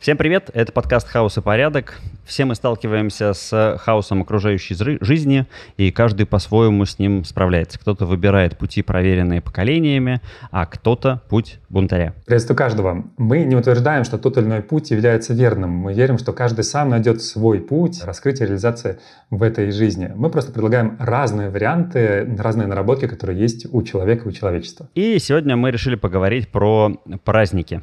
Всем привет, это подкаст «Хаос и порядок». Все мы сталкиваемся с хаосом окружающей жизни, и каждый по-своему с ним справляется. Кто-то выбирает пути, проверенные поколениями, а кто-то путь бунтаря. Приветствую каждого. Мы не утверждаем, что тот или иной путь является верным. Мы верим, что каждый сам найдет свой путь раскрытия реализации в этой жизни. Мы просто предлагаем разные варианты, разные наработки, которые есть у человека и у человечества. И сегодня мы решили поговорить про праздники.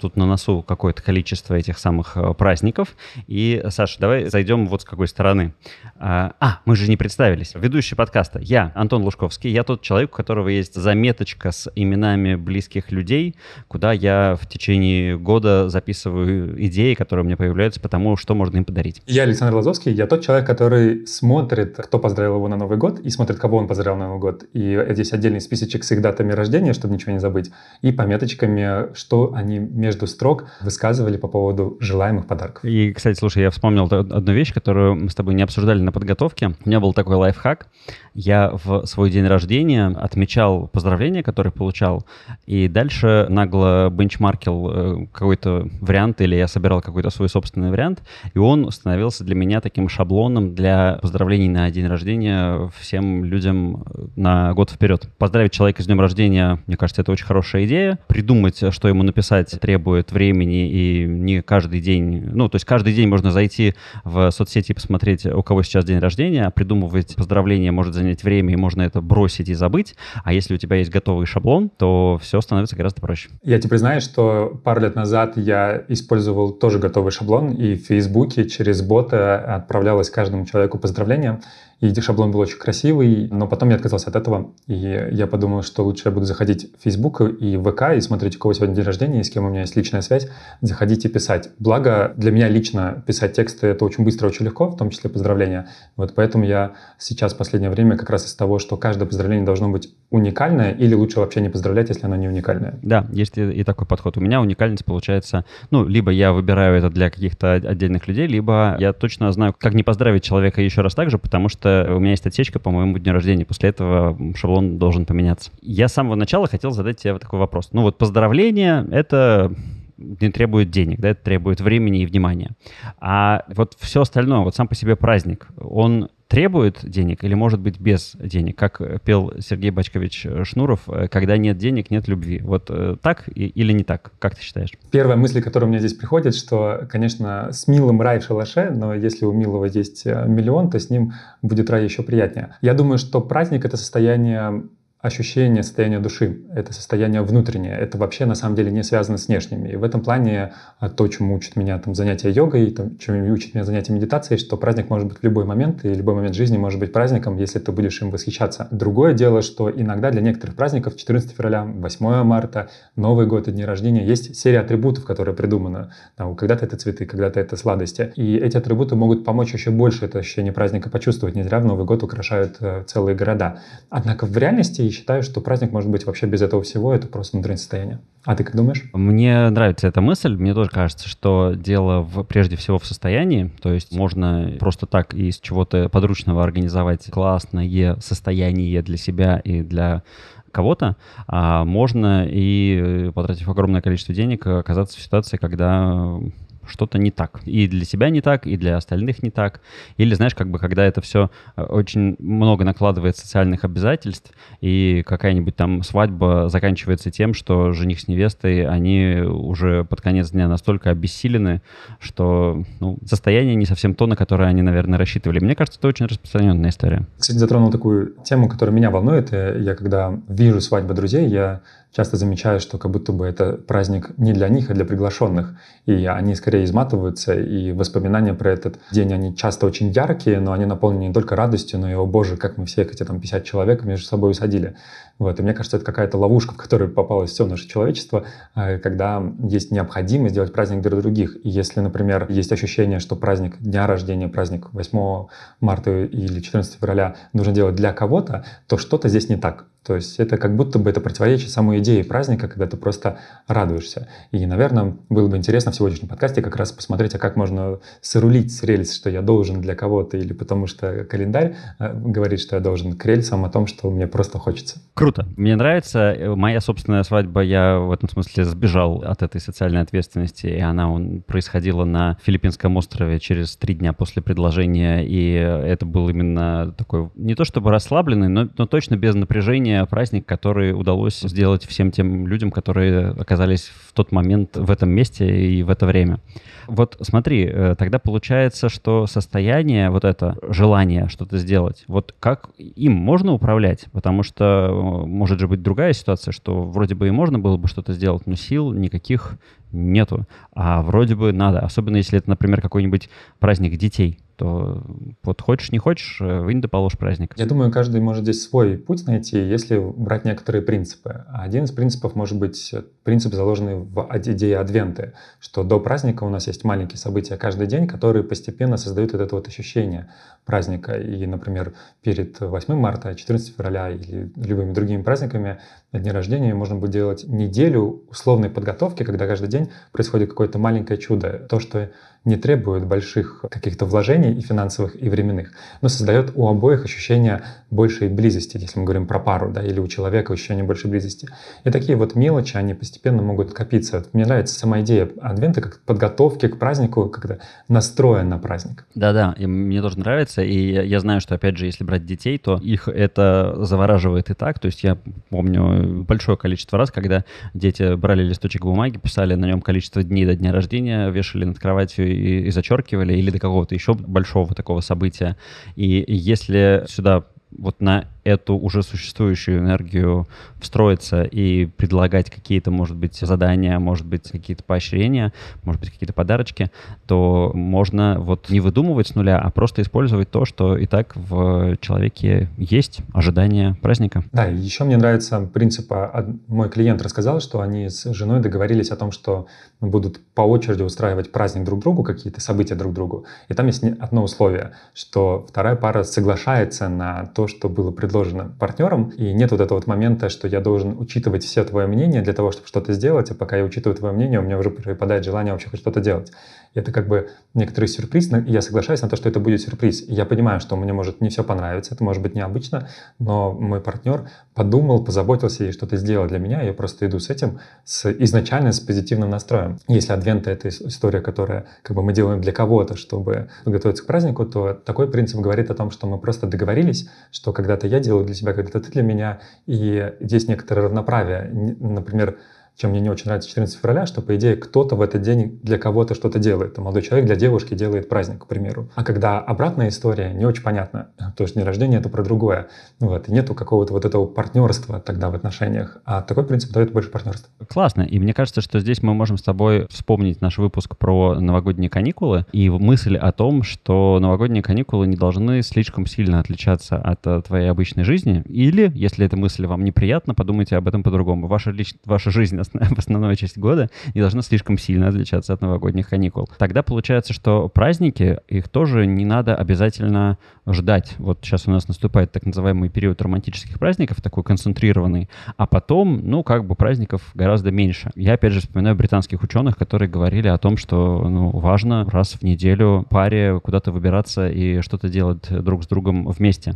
Тут на носу какое-то количество этих самых э, праздников. И, Саша, давай зайдем вот с какой стороны. А, а, мы же не представились. Ведущий подкаста. Я, Антон Лужковский. Я тот человек, у которого есть заметочка с именами близких людей, куда я в течение года записываю идеи, которые у меня появляются по тому, что можно им подарить. Я Александр Лазовский. Я тот человек, который смотрит, кто поздравил его на Новый год, и смотрит, кого он поздравил на Новый год. И здесь отдельный списочек с их датами рождения, чтобы ничего не забыть, и пометочками, что они они между строк высказывали по поводу желаемых подарков. И, кстати, слушай, я вспомнил одну вещь, которую мы с тобой не обсуждали на подготовке. У меня был такой лайфхак. Я в свой день рождения отмечал поздравления, которые получал, и дальше нагло бенчмаркил э, какой-то вариант, или я собирал какой-то свой собственный вариант, и он становился для меня таким шаблоном для поздравлений на день рождения всем людям на год вперед. Поздравить человека с днем рождения, мне кажется, это очень хорошая идея. Придумать, что ему написать, писать требует времени, и не каждый день, ну, то есть каждый день можно зайти в соцсети и посмотреть, у кого сейчас день рождения, а придумывать поздравления может занять время, и можно это бросить и забыть. А если у тебя есть готовый шаблон, то все становится гораздо проще. Я тебе признаюсь, что пару лет назад я использовал тоже готовый шаблон, и в Фейсбуке через бота отправлялось каждому человеку поздравления. И шаблон был очень красивый, но потом я отказался от этого, и я подумал, что лучше я буду заходить в Facebook и ВК и смотреть, у кого сегодня день рождения, и с кем у меня есть личная связь, заходить и писать. Благо, для меня лично писать тексты — это очень быстро, очень легко, в том числе поздравления. Вот поэтому я сейчас в последнее время как раз из того, что каждое поздравление должно быть уникальное, или лучше вообще не поздравлять, если оно не уникальное. Да, есть и, и такой подход. У меня уникальность получается, ну, либо я выбираю это для каких-то отдельных людей, либо я точно знаю, как не поздравить человека еще раз так же, потому что у меня есть отсечка по моему дню рождения. После этого шаблон должен поменяться. Я с самого начала хотел задать тебе такой вопрос. Ну вот поздравление — это не требует денег, да, это требует времени и внимания. А вот все остальное, вот сам по себе праздник, он требует денег или может быть без денег, как пел Сергей Бачкович Шнуров, когда нет денег, нет любви. Вот э, так или не так? Как ты считаешь? Первая мысль, которая у меня здесь приходит, что, конечно, с милым рай в шалаше, но если у милого есть э, миллион, то с ним будет рай еще приятнее. Я думаю, что праздник — это состояние ощущение состояния души, это состояние внутреннее, это вообще на самом деле не связано с внешними. И в этом плане а, то, чему учат меня там, занятия йогой, там, чему учат меня занятия медитацией, что праздник может быть в любой момент, и любой момент жизни может быть праздником, если ты будешь им восхищаться. Другое дело, что иногда для некоторых праздников 14 февраля, 8 марта, Новый год и дни рождения есть серия атрибутов, которые придуманы. Когда-то это цветы, когда-то это сладости. И эти атрибуты могут помочь еще больше это ощущение праздника почувствовать. Не зря в Новый год украшают э, целые города. Однако в реальности считаю, что праздник может быть вообще без этого всего, это просто внутреннее состояние. А ты как думаешь? Мне нравится эта мысль. Мне тоже кажется, что дело в, прежде всего в состоянии. То есть можно просто так из чего-то подручного организовать классное состояние для себя и для кого-то, а можно и, потратив огромное количество денег, оказаться в ситуации, когда что-то не так. И для себя не так, и для остальных не так. Или, знаешь, как бы, когда это все э, очень много накладывает социальных обязательств, и какая-нибудь там свадьба заканчивается тем, что жених с невестой, они уже под конец дня настолько обессилены, что ну, состояние не совсем то, на которое они, наверное, рассчитывали. Мне кажется, это очень распространенная история. Кстати, затронул такую тему, которая меня волнует. Я когда вижу свадьбы друзей, я часто замечаю, что как будто бы это праздник не для них, а для приглашенных. И они скорее изматываются, и воспоминания про этот день, они часто очень яркие, но они наполнены не только радостью, но и, о боже, как мы все эти там 50 человек между собой усадили. Вот. И мне кажется, это какая-то ловушка, в которую попалось все наше человечество, э, когда есть необходимость сделать праздник для других. И если, например, есть ощущение, что праздник дня рождения, праздник 8 марта или 14 февраля нужно делать для кого-то, то что-то здесь не так. То есть это как будто бы это противоречит самой идее праздника, когда ты просто радуешься. И, наверное, было бы интересно в сегодняшнем подкасте как раз посмотреть, а как можно срулить с рельс, что я должен для кого-то, или потому что календарь э, говорит, что я должен к рельсам о том, что мне просто хочется. Круто. Мне нравится. Моя собственная свадьба, я в этом смысле сбежал от этой социальной ответственности, и она он, происходила на Филиппинском острове через три дня после предложения, и это был именно такой, не то чтобы расслабленный, но, но точно без напряжения праздник, который удалось сделать всем тем людям, которые оказались в тот момент в этом месте и в это время. Вот смотри, э, тогда получается, что состояние, вот это желание что-то сделать, вот как им можно управлять? Потому что э, может же быть другая ситуация, что вроде бы и можно было бы что-то сделать, но сил никаких нету. А вроде бы надо, особенно если это, например, какой-нибудь праздник детей то вот хочешь, не хочешь, э, вынь положь праздник. Я думаю, каждый может здесь свой путь найти, если брать некоторые принципы. Один из принципов может быть принцип, заложенный в идее Адвенты, что до праздника у нас есть маленькие события каждый день, которые постепенно создают вот это вот ощущение праздника. И, например, перед 8 марта, 14 февраля или любыми другими праздниками на дне рождения можно будет делать неделю условной подготовки, когда каждый день происходит какое-то маленькое чудо. То, что не требует больших каких-то вложений и финансовых, и временных, но создает у обоих ощущение большей близости, если мы говорим про пару, да, или у человека ощущение большей близости. И такие вот мелочи, они постепенно могут копиться. Мне нравится сама идея адвента как подготовки к празднику, когда настроен на праздник. Да-да, и мне тоже нравится, и я знаю, что, опять же, если брать детей, то их это завораживает и так, то есть я помню большое количество раз, когда дети брали листочек бумаги, писали на нем количество дней до дня рождения, вешали над кроватью и, и зачеркивали, или до какого-то еще большого такого события. И если сюда вот на эту уже существующую энергию встроиться и предлагать какие-то, может быть, задания, может быть, какие-то поощрения, может быть, какие-то подарочки, то можно вот не выдумывать с нуля, а просто использовать то, что и так в человеке есть, ожидание праздника. Да, еще мне нравится принцип, а, мой клиент рассказал, что они с женой договорились о том, что будут по очереди устраивать праздник друг другу, какие-то события друг другу. И там есть одно условие, что вторая пара соглашается на то, что было предложено предложено партнером, и нет вот этого вот момента, что я должен учитывать все твое мнение для того, чтобы что-то сделать, а пока я учитываю твое мнение, у меня уже припадает желание вообще хоть что-то делать это как бы некоторый сюрприз, я соглашаюсь на то, что это будет сюрприз. Я понимаю, что мне может не все понравиться, это может быть необычно, но мой партнер подумал, позаботился и что-то сделал для меня, я просто иду с этим с, изначально с позитивным настроем. Если адвент — это история, которая как бы мы делаем для кого-то, чтобы подготовиться к празднику, то такой принцип говорит о том, что мы просто договорились, что когда-то я делаю для себя, когда-то ты для меня, и здесь некоторое равноправие. Например, чем мне не очень нравится 14 февраля, что, по идее, кто-то в этот день для кого-то что-то делает. Молодой человек для девушки делает праздник, к примеру. А когда обратная история, не очень понятно. То есть день рождения — это про другое. Вот. И нету какого-то вот этого партнерства тогда в отношениях. А такой принцип дает больше партнерства. Классно. И мне кажется, что здесь мы можем с тобой вспомнить наш выпуск про новогодние каникулы и мысль о том, что новогодние каникулы не должны слишком сильно отличаться от э, твоей обычной жизни. Или, если эта мысль вам неприятна, подумайте об этом по-другому. Ваша, лич... Ваша жизнь в основную часть года не должна слишком сильно отличаться от новогодних каникул. Тогда получается, что праздники, их тоже не надо обязательно ждать. Вот сейчас у нас наступает так называемый период романтических праздников, такой концентрированный, а потом, ну, как бы праздников гораздо меньше. Я, опять же, вспоминаю британских ученых, которые говорили о том, что ну, важно раз в неделю паре куда-то выбираться и что-то делать друг с другом вместе,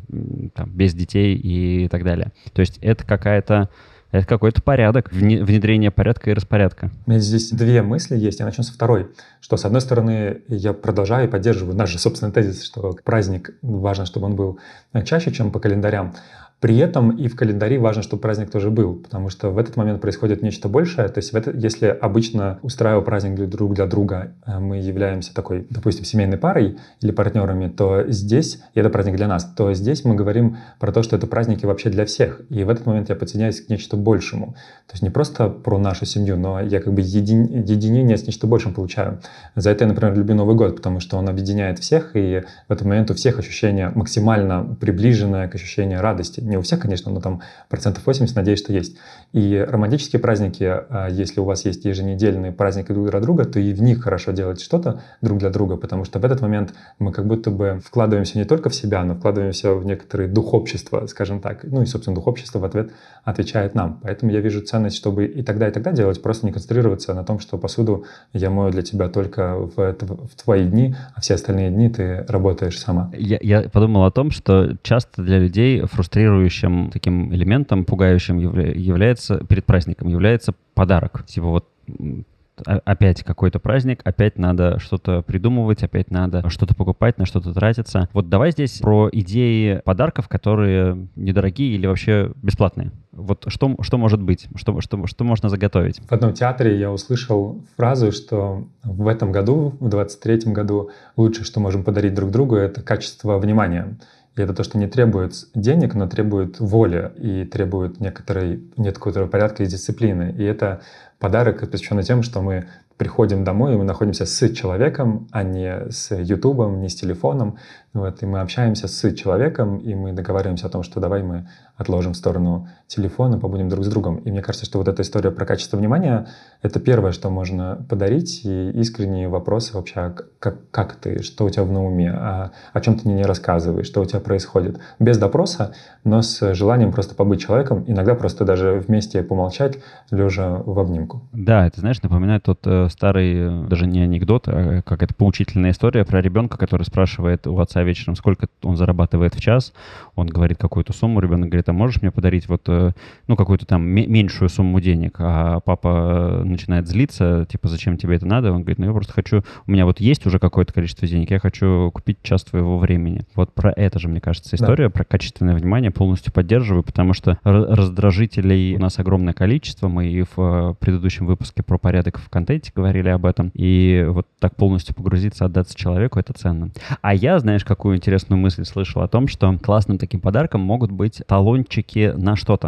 там, без детей и так далее. То есть это какая-то это какой-то порядок, внедрение порядка и распорядка. У меня здесь две мысли есть. Я начну со второй. Что, с одной стороны, я продолжаю и поддерживаю наш же собственный тезис, что праздник важно, чтобы он был чаще, чем по календарям. При этом и в календаре важно, чтобы праздник тоже был, потому что в этот момент происходит нечто большее. То есть это, если обычно устраивая праздник для друг для друга, э, мы являемся такой, допустим, семейной парой или партнерами, то здесь, и это праздник для нас, то здесь мы говорим про то, что это праздники вообще для всех. И в этот момент я подсоединяюсь к нечто большему. То есть не просто про нашу семью, но я как бы един, единение с нечто большим получаю. За это я, например, люблю Новый год, потому что он объединяет всех, и в этот момент у всех ощущение максимально приближенное к ощущению радости Не у всех, конечно, но там процентов 80, надеюсь, что есть. И романтические праздники, а, если у вас есть еженедельные праздники друг для друга, то и в них хорошо делать что-то друг для друга, потому что в этот момент мы как будто бы вкладываемся не только в себя, но вкладываемся в некоторый дух общества, скажем так. Ну и, собственно, дух общества в ответ отвечает нам. Поэтому я вижу ценность, чтобы и тогда, и тогда делать, просто не концентрироваться на том, что посуду я мою для тебя только в, в твои дни, а все остальные дни ты работаешь сама. Я, я подумал о том, что часто для людей фрустрирующим таким элементом, пугающим явля, является перед праздником, является подарок. Типа вот опять какой-то праздник, опять надо что-то придумывать, опять надо что-то покупать, на что-то тратиться. Вот давай здесь про идеи подарков, которые недорогие или вообще бесплатные. Вот что, что может быть, что, что, что можно заготовить? В одном театре я услышал фразу, что в этом году, в 23 году, лучшее, что можем подарить друг другу, это качество внимания. И это то, что не требует денег, но требует воли и требует некоторой, некоторого порядка и дисциплины. И это подарок, посвященный тем, что мы приходим домой, и мы находимся с человеком, а не с Ютубом, не с телефоном. Вот, и мы общаемся с человеком, и мы договариваемся о том, что давай мы отложим в сторону телефона, побудем друг с другом. И мне кажется, что вот эта история про качество внимания — это первое, что можно подарить, и искренние вопросы вообще, а как, как ты, что у тебя в уме, а, о чем ты мне не рассказываешь, что у тебя происходит. Без допроса, но с желанием просто побыть человеком, иногда просто даже вместе помолчать, лежа в обнимку. Да, это, знаешь, напоминает тот э, старый, э, даже не анекдот, а как это поучительная история про ребенка, который спрашивает у отца вечером, сколько он зарабатывает в час, он говорит какую-то сумму, ребенок говорит, а можешь мне подарить вот, э, ну, какую-то там меньшую сумму денег, а папа начинает злиться, типа, зачем тебе это надо? Он говорит, ну, я просто хочу, у меня вот есть уже какое-то количество денег, я хочу купить час твоего времени. Вот про это же, мне кажется, история, да. про качественное внимание полностью поддерживаю, потому что раздражителей у нас огромное количество, мы и в э, предыдущем выпуске про порядок в контенте говорили об этом, и вот так полностью погрузиться, отдаться человеку, это ценно. А я, знаешь, какую интересную мысль слышал о том, что классным таким подарком могут быть талончики на что-то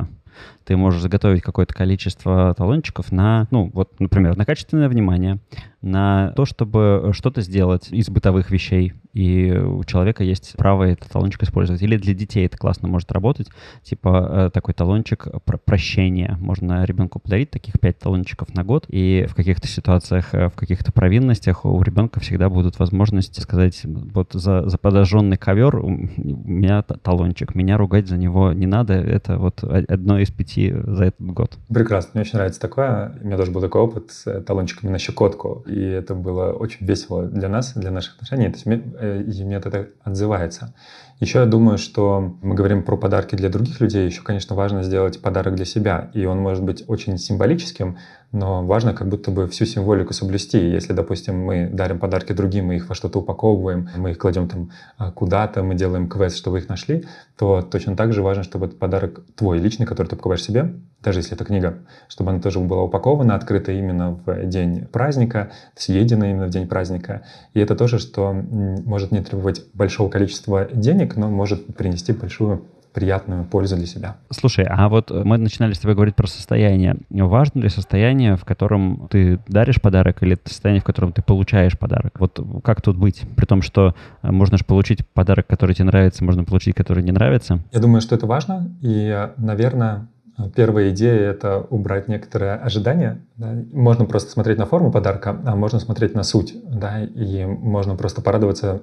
ты можешь заготовить какое-то количество талончиков на, ну, вот, например, на качественное внимание, на то, чтобы что-то сделать из бытовых вещей, и у человека есть право этот талончик использовать. Или для детей это классно может работать, типа э, такой талончик про прощения. Можно ребенку подарить таких пять талончиков на год, и в каких-то ситуациях, э, в каких-то провинностях у ребенка всегда будут возможности сказать, вот за, за подожженный ковер у меня талончик, меня ругать за него не надо, это вот одно из пяти за этот год. Прекрасно, мне очень нравится такое. У меня тоже был такой опыт с талончиками на щекотку, и это было очень весело для нас, для наших отношений. То есть Э, и мне это отзывается. Еще я думаю, что мы говорим про подарки для других людей, еще, конечно, важно сделать подарок для себя. И он может быть очень символическим, но важно как будто бы всю символику соблюсти. Если, допустим, мы дарим подарки другим, мы их во что-то упаковываем, мы их кладем там а, куда-то, мы делаем квест, чтобы их нашли, то точно так же важно, чтобы этот подарок твой личный, который ты покупаешь себе, даже если это книга, чтобы она тоже была упакована, открыта именно в день праздника, съедена именно в день праздника. И это тоже, что может не требовать большого количества денег, но может принести большую приятную пользу для себя. Слушай, а вот мы начинали с тобой говорить про состояние. Важно ли состояние, в котором ты даришь подарок, или состояние, в котором ты получаешь подарок? Вот как тут быть? При том, что э, можно же получить подарок, который тебе нравится, можно получить, который не нравится. Я думаю, что это важно, и, наверное, Первая идея — это убрать некоторые ожидания. Да. Можно просто смотреть на форму подарка, а можно смотреть на суть. Да, и можно просто порадоваться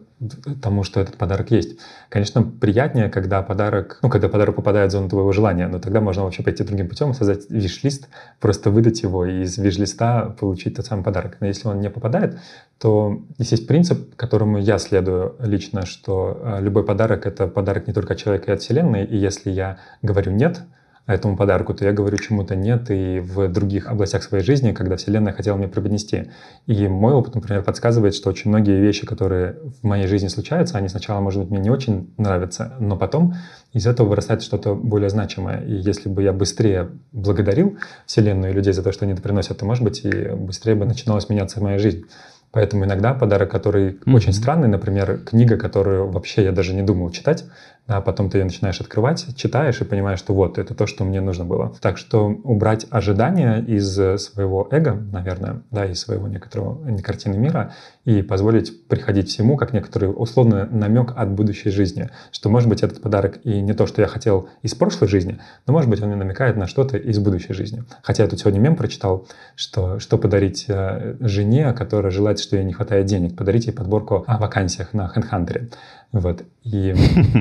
тому, что этот подарок есть. Конечно, приятнее, когда подарок, ну, когда подарок попадает в зону твоего желания, но тогда можно вообще пойти другим путем, создать виш-лист, просто выдать его и из виш-листа получить тот самый подарок. Но если он не попадает, то здесь есть принцип, которому я следую лично, что э, любой подарок — это подарок не только от человека и от Вселенной, и если я говорю «нет», этому подарку, то я говорю чему-то нет и в других областях своей жизни, когда Вселенная хотела мне преподнести. И мой опыт, например, подсказывает, что очень многие вещи, которые в моей жизни случаются, они сначала, может быть, мне не очень нравятся, но потом из этого вырастает что-то более значимое. И если бы я быстрее благодарил Вселенную и людей за то, что они это приносят, то, может быть, и быстрее бы начиналась меняться моя жизнь. Поэтому иногда подарок, который mm-hmm. очень странный, например, книга, которую вообще я даже не думал читать, а потом ты ее начинаешь открывать, читаешь и понимаешь, что вот, это то, что мне нужно было. Так что убрать ожидания из своего эго, наверное, да, из своего некоторого не картины мира и позволить приходить всему, как некоторый условный намек от будущей жизни. Что, может быть, этот подарок и не то, что я хотел из прошлой жизни, но, может быть, он мне намекает на что-то из будущей жизни. Хотя я тут сегодня мем прочитал, что что подарить э, жене, которая желает, что ей не хватает денег, подарить ей подборку о вакансиях на HeadHunter. Вот. И,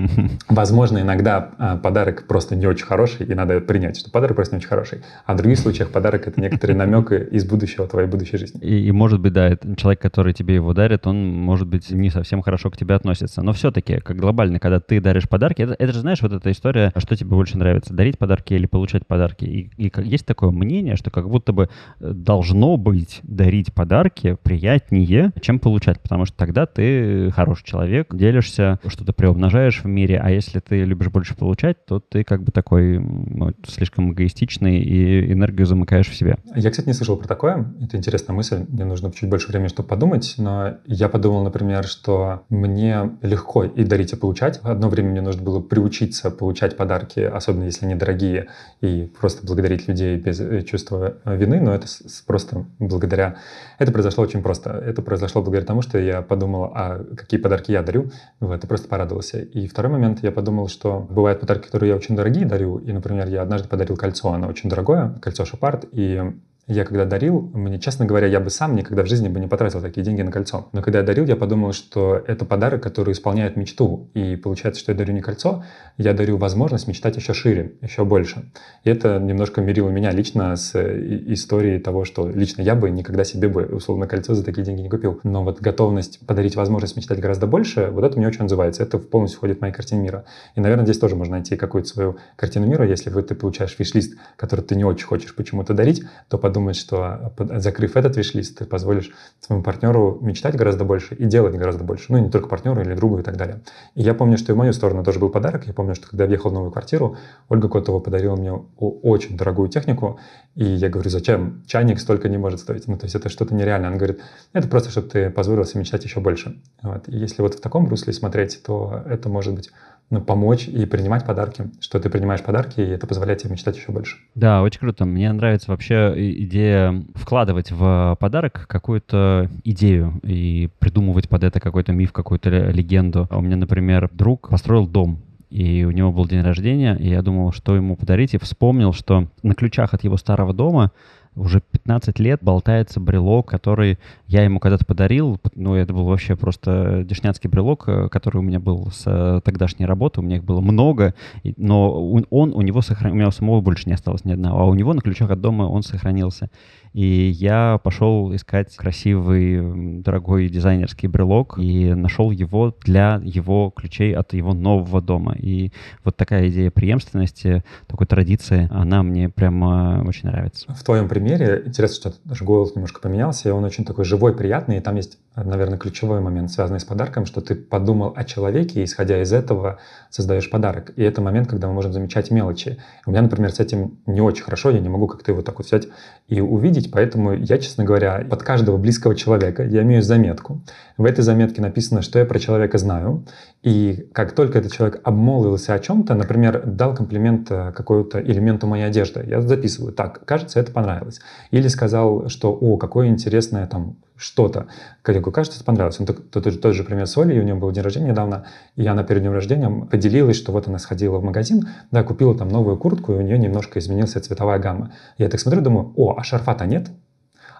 возможно, иногда а, подарок просто не очень хороший, и надо принять, что подарок просто не очень хороший. А в других случаях подарок — это некоторые намеки из будущего твоей будущей жизни. И, и, может быть, да, человек, который тебе его дарит, он, может быть, не совсем хорошо к тебе относится. Но все-таки, как глобально, когда ты даришь подарки, это, это же, знаешь, вот эта история, что тебе больше нравится, дарить подарки или получать подарки. И, и есть такое мнение, что как будто бы э, должно быть дарить подарки приятнее, чем получать, потому что тогда ты хороший человек, делишься делишься, что-то приумножаешь в мире, а если ты любишь больше получать, то ты как бы такой ну, слишком эгоистичный и энергию замыкаешь в себе. Я, кстати, не слышал про такое. Это интересная мысль. Мне нужно чуть больше времени, чтобы подумать. Но я подумал, например, что мне легко и дарить, и получать. Одно время мне нужно было приучиться получать подарки, особенно если они дорогие, и просто благодарить людей без э, чувства вины. Но это просто благодаря... Это произошло очень просто. Это произошло благодаря тому, что я подумал, а какие подарки я дарю. Вот, и просто порадовался. И второй момент, я подумал, что бывают подарки, которые я очень дорогие дарю. И, например, я однажды подарил кольцо, оно очень дорогое, кольцо Шопард, и я когда дарил, мне, честно говоря, я бы сам никогда в жизни бы не потратил такие деньги на кольцо. Но когда я дарил, я подумал, что это подарок, который исполняет мечту. И получается, что я дарю не кольцо, я дарю возможность мечтать еще шире, еще больше. И это немножко мирило меня лично с историей того, что лично я бы никогда себе бы, условно, кольцо за такие деньги не купил. Но вот готовность подарить возможность мечтать гораздо больше, вот это мне очень отзывается. Это полностью входит в мои картины мира. И, наверное, здесь тоже можно найти какую-то свою картину мира. Если ты получаешь виш-лист, который ты не очень хочешь почему-то дарить, то под думать, что закрыв этот виш-лист, ты позволишь своему партнеру мечтать гораздо больше и делать гораздо больше. Ну, и не только партнеру или другу и так далее. И я помню, что и в мою сторону тоже был подарок. Я помню, что когда я въехал в новую квартиру, Ольга Котова подарила мне очень дорогую технику. И я говорю, зачем? Чайник столько не может стоить. Ну, то есть это что-то нереальное. Она говорит, это просто, чтобы ты позволил себе мечтать еще больше. Вот. И если вот в таком русле смотреть, то это может быть ну, помочь и принимать подарки, что ты принимаешь подарки, и это позволяет тебе мечтать еще больше. Да, очень круто. Мне нравится вообще идея вкладывать в подарок какую-то идею и придумывать под это какой-то миф, какую-то легенду. У меня, например, друг построил дом, и у него был день рождения, и я думал, что ему подарить, и вспомнил, что на ключах от его старого дома уже 15 лет болтается брелок, который я ему когда-то подарил. Ну, это был вообще просто дешняцкий брелок, э, который у меня был с э, тогдашней работы. У меня их было много, но он у него сохранился. У меня у самого больше не осталось ни одного, а у него на ключах от дома он сохранился. И я пошел искать красивый, дорогой дизайнерский брелок и нашел его для его ключей от его нового дома. И вот такая идея преемственности, такой традиции, она мне прямо очень нравится. В твоем примере интересно, что даже голос немножко поменялся, и он очень такой живой, приятный, и там есть, наверное, ключевой момент, связанный с подарком, что ты подумал о человеке, и исходя из этого создаешь подарок. И это момент, когда мы можем замечать мелочи. У меня, например, с этим не очень хорошо, я не могу как-то его так вот взять и увидеть, поэтому я, честно говоря, под каждого близкого человека я имею заметку. В этой заметке написано, что я про человека знаю, и как только этот человек обмолвился о чем-то, например, дал комплимент э, какому-то элементу моей одежды, я записываю, так, кажется, это понравилось. Или сказал, что, о, какое интересное там что-то. Как кажется, это понравилось. Он тот, тот, тот же пример с Олей, у нее был день рождения недавно, и она перед днем рождения поделилась, что вот она сходила в магазин, да, купила там новую куртку, и у нее немножко изменилась цветовая гамма. Я так смотрю, думаю, о, а шарфа-то нет?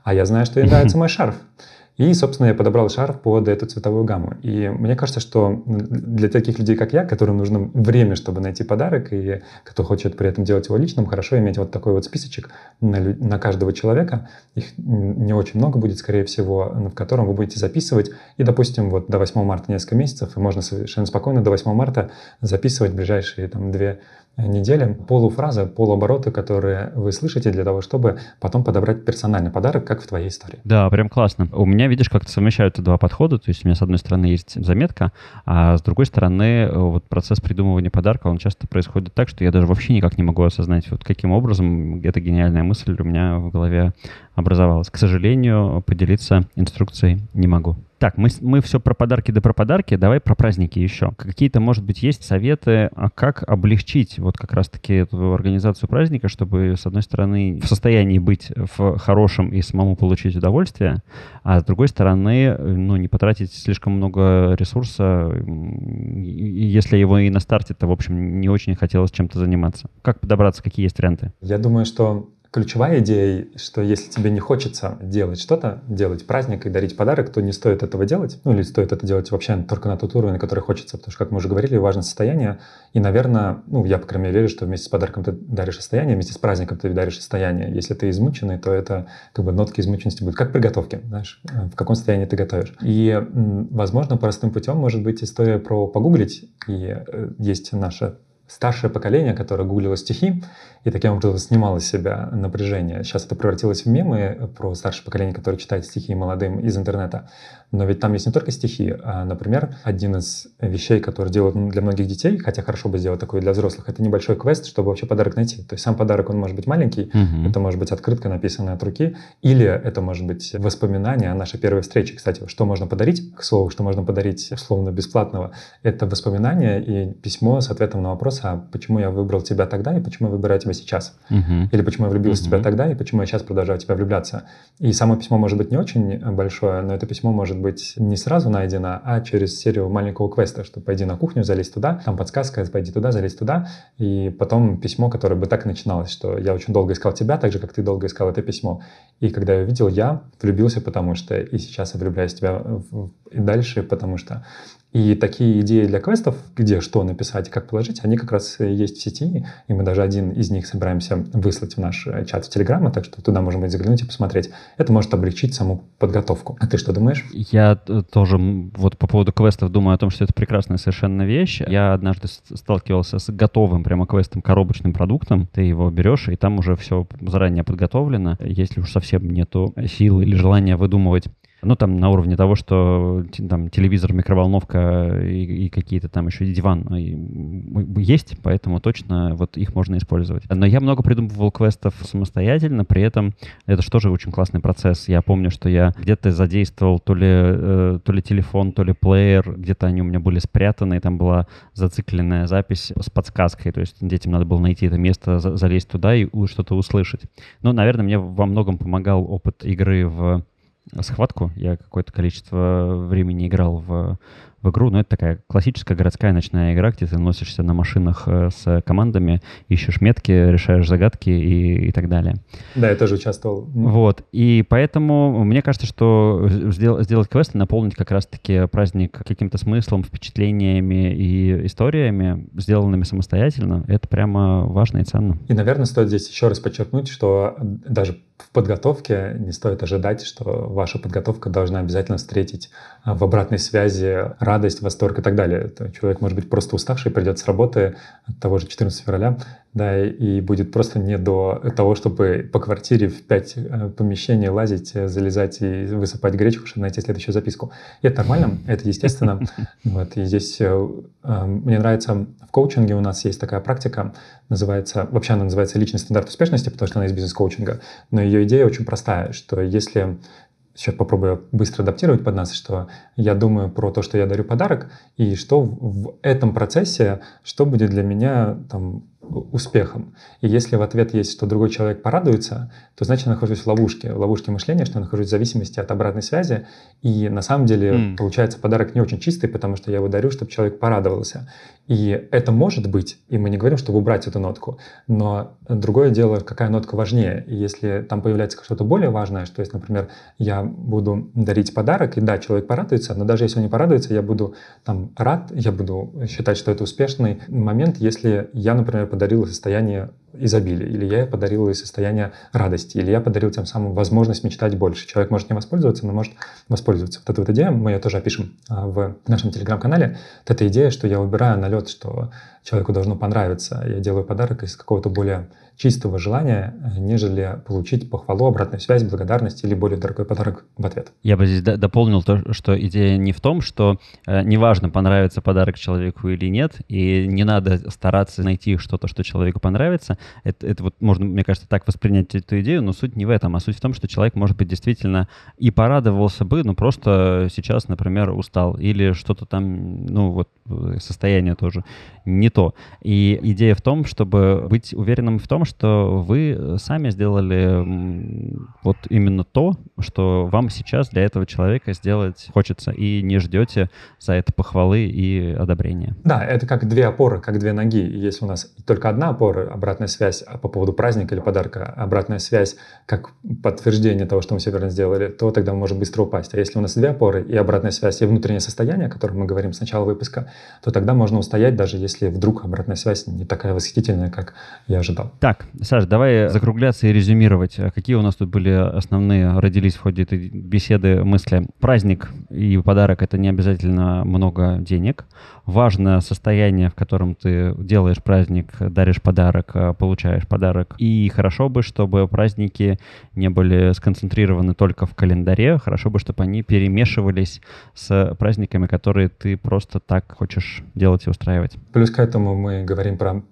А я знаю, что ей нравится мой шарф. И, собственно, я подобрал шарф под эту цветовую гамму. И мне кажется, что для таких людей, как я, которым нужно время, чтобы найти подарок, и кто хочет при этом делать его личным, хорошо иметь вот такой вот списочек на, на каждого человека. Их не очень много будет, скорее всего, в котором вы будете записывать. И, допустим, вот до 8 марта несколько месяцев, и можно совершенно спокойно до 8 марта записывать ближайшие там две неделе. Полуфразы, полуобороты, которые вы слышите для того, чтобы потом подобрать персональный подарок, как в твоей истории. Да, прям классно. У меня, видишь, как-то совмещаются два подхода. То есть у меня, с одной стороны, есть заметка, а с другой стороны, вот процесс придумывания подарка, он часто происходит так, что я даже вообще никак не могу осознать, вот каким образом эта гениальная мысль у меня в голове образовалась. К сожалению, поделиться инструкцией не могу. Так, мы, мы все про подарки да про подарки, давай про праздники еще. Какие-то, может быть, есть советы, а как облегчить вот как раз-таки эту организацию праздника, чтобы, с одной стороны, в состоянии быть в хорошем и самому получить удовольствие, а с другой стороны, ну, не потратить слишком много ресурса, если его и на старте-то, в общем, не очень хотелось чем-то заниматься. Как подобраться, какие есть варианты? Я думаю, что ключевая идея, что если тебе не хочется делать что-то, делать праздник и дарить подарок, то не стоит этого делать. Ну или стоит это делать вообще только на тот уровень, на который хочется. Потому что, как мы уже говорили, важно состояние. И, наверное, ну я, по крайней мере, верю, что вместе с подарком ты даришь состояние, вместе с праздником ты даришь состояние. Если ты измученный, то это как бы нотки измученности будут. Как при готовке, знаешь, в каком состоянии ты готовишь. И, возможно, простым путем может быть история про погуглить. И э, есть наша старшее поколение, которое гуглило стихи, и таким образом снимало с себя напряжение. Сейчас это превратилось в мемы про старшее поколение, которое читает стихи молодым из интернета. Но ведь там есть не только стихи. А, например, один из вещей, который делают для многих детей, хотя хорошо бы сделать такое для взрослых, это небольшой квест, чтобы вообще подарок найти. То есть сам подарок, он может быть маленький, угу. это может быть открытка, написанная от руки, или это может быть воспоминание о нашей первой встрече. Кстати, что можно подарить, к слову, что можно подарить условно бесплатного, это воспоминание и письмо с ответом на вопрос, а почему я выбрал тебя тогда и почему я выбираю тебя сейчас. Uh-huh. Или почему я влюбился uh-huh. в тебя тогда и почему я сейчас продолжаю в тебя влюбляться. И само письмо может быть не очень большое, но это письмо может быть не сразу найдено, а через серию маленького квеста, что пойди на кухню, залезь туда, там подсказка, пойди туда, залезь туда. И потом письмо, которое бы так и начиналось, что я очень долго искал тебя, так же, как ты долго искал это письмо. И когда я увидел, я влюбился, потому что и сейчас я влюбляюсь в тебя и дальше, потому что и такие идеи для квестов, где что написать и как положить, они как раз есть в сети, и мы даже один из них собираемся выслать в наш э, чат в Телеграме, так что туда будет заглянуть и посмотреть. Это может облегчить саму подготовку. А ты что думаешь? Я э, тоже вот по поводу квестов думаю о том, что это прекрасная совершенно вещь. Я однажды сталкивался с готовым прямо квестом, коробочным продуктом. Ты его берешь, и там уже все заранее подготовлено. Если уж совсем нету сил или желания выдумывать ну, там на уровне того, что там телевизор, микроволновка и, и какие-то там еще диван э, есть, поэтому точно вот их можно использовать. Но я много придумывал квестов самостоятельно, при этом это же тоже очень классный процесс. Я помню, что я где-то задействовал то ли, э, то ли телефон, то ли плеер, где-то они у меня были спрятаны, и там была зацикленная запись с подсказкой, то есть детям надо было найти это место, залезть туда и что-то услышать. Ну, наверное, мне во многом помогал опыт игры в схватку. Я какое-то количество времени играл в в игру, но это такая классическая городская ночная игра, где ты носишься на машинах э, с командами, ищешь метки, решаешь загадки и, и так далее. Да, я тоже участвовал. Вот, и поэтому мне кажется, что сделать, сделать квест и наполнить как раз-таки праздник каким-то смыслом, впечатлениями и историями, сделанными самостоятельно, это прямо важно и ценно. И, наверное, стоит здесь еще раз подчеркнуть, что даже в подготовке не стоит ожидать, что ваша подготовка должна обязательно встретить а, в обратной связи радость, восторг и так далее. Это человек может быть просто уставший, придет с работы от того же 14 февраля, да, и будет просто не до того, чтобы по квартире в пять э, помещений лазить, э, залезать и высыпать гречку, чтобы найти следующую записку. И это нормально, это естественно. Вот, и здесь э, мне нравится, в коучинге у нас есть такая практика, называется, вообще она называется личный стандарт успешности, потому что она из бизнес-коучинга, но ее идея очень простая, что если сейчас попробую быстро адаптировать под нас, что я думаю про то, что я дарю подарок, и что в этом процессе, что будет для меня там успехом. И если в ответ есть, что другой человек порадуется, то значит я нахожусь в ловушке, в ловушке мышления, что я нахожусь в зависимости от обратной связи. И на самом деле mm. получается подарок не очень чистый, потому что я его дарю, чтобы человек порадовался. И это может быть, и мы не говорим, чтобы убрать эту нотку, но другое дело, какая нотка важнее. И если там появляется что-то более важное, что если, например, я буду дарить подарок, и да, человек порадуется, но даже если он не порадуется, я буду там рад, я буду считать, что это успешный момент, если я, например, подарил состояние изобилие, или я подарил ей состояние радости, или я подарил тем самым возможность мечтать больше. Человек может не воспользоваться, но может воспользоваться. Вот эту вот идею, мы ее тоже опишем а, в нашем телеграм-канале, вот эта идея, что я убираю налет, что человеку должно понравиться, я делаю подарок из какого-то более чистого желания, э, нежели получить похвалу, обратную связь, благодарность или более дорогой подарок в ответ. Я бы здесь дополнил то, что идея не в том, что э, неважно, понравится подарок человеку или нет, и не надо стараться найти что-то, что человеку понравится. Это, это вот можно, мне кажется, так воспринять эту идею, но суть не в этом, а суть в том, что человек, может быть, действительно и порадовался бы, но просто сейчас, например, устал, или что-то там, ну вот, состояние тоже не то. И идея в том, чтобы быть уверенным в том, что вы сами сделали вот именно то, что вам сейчас для этого человека сделать хочется, и не ждете за это похвалы и одобрения. Да, это как две опоры, как две ноги. Если у нас только одна опора, обратная связь по поводу праздника или подарка, обратная связь как подтверждение того, что мы все верно сделали, то тогда мы можем быстро упасть. А если у нас две опоры и обратная связь, и внутреннее состояние, о котором мы говорим с начала выпуска, то тогда можно устоять, даже если вдруг обратная связь не такая восхитительная, как я ожидал. Так, Саш, давай закругляться и резюмировать. Какие у нас тут были основные, родились в ходе этой беседы мысли? Праздник и подарок — это не обязательно много денег. Важно состояние, в котором ты делаешь праздник, даришь подарок, получаешь подарок. И хорошо бы, чтобы праздники не были сконцентрированы только в календаре. Хорошо бы, чтобы они перемешивались с праздниками, которые ты просто так хочешь делать и устраивать. Плюс к этому мы говорим про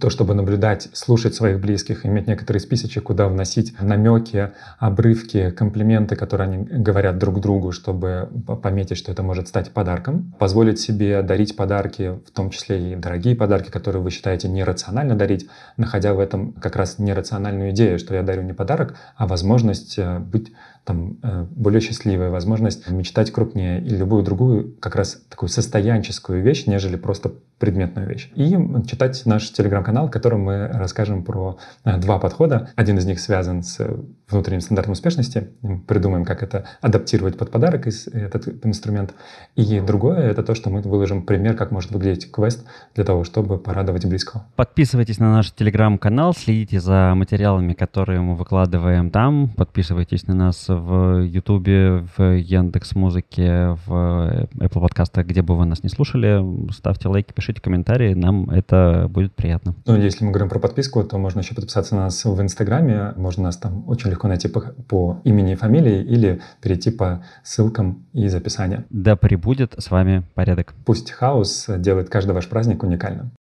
то, чтобы наблюдать, слушать своих близких, иметь некоторые списочек, куда вносить намеки, обрывки, комплименты, которые они говорят друг другу, чтобы пометить, что это может стать подарком. Позволить себе дарить подарки, в том числе и дорогие подарки, которые вы считаете нерационально дарить, находя в этом как раз нерациональную идею, что я дарю не подарок, а возможность э, быть там, э, более счастливой, возможность мечтать крупнее и любую другую как раз такую состоянческую вещь, нежели просто предметную вещь. И читать наш телеграм-канал, в котором мы расскажем про э, два подхода. Один из них связан с внутренним стандартом успешности. Придумаем, как это адаптировать под подарок, этот инструмент. И другое — это то, что мы выложим пример, как может выглядеть квест для того, чтобы порадовать близкого. Подписывайтесь на наш телеграм-канал, следите за материалами, которые мы выкладываем там. Подписывайтесь на нас в Ютубе, в Яндекс Музыке, в Apple подкастах, где бы вы нас не слушали. Ставьте лайки, пишите комментарии, нам это будет приятно. Ну, если мы говорим про подписку, то можно еще подписаться на нас в Инстаграме, можно нас там очень легко найти по, по имени и фамилии или перейти по ссылкам из описания. Да прибудет с вами порядок. Пусть хаос делает каждый ваш праздник уникальным.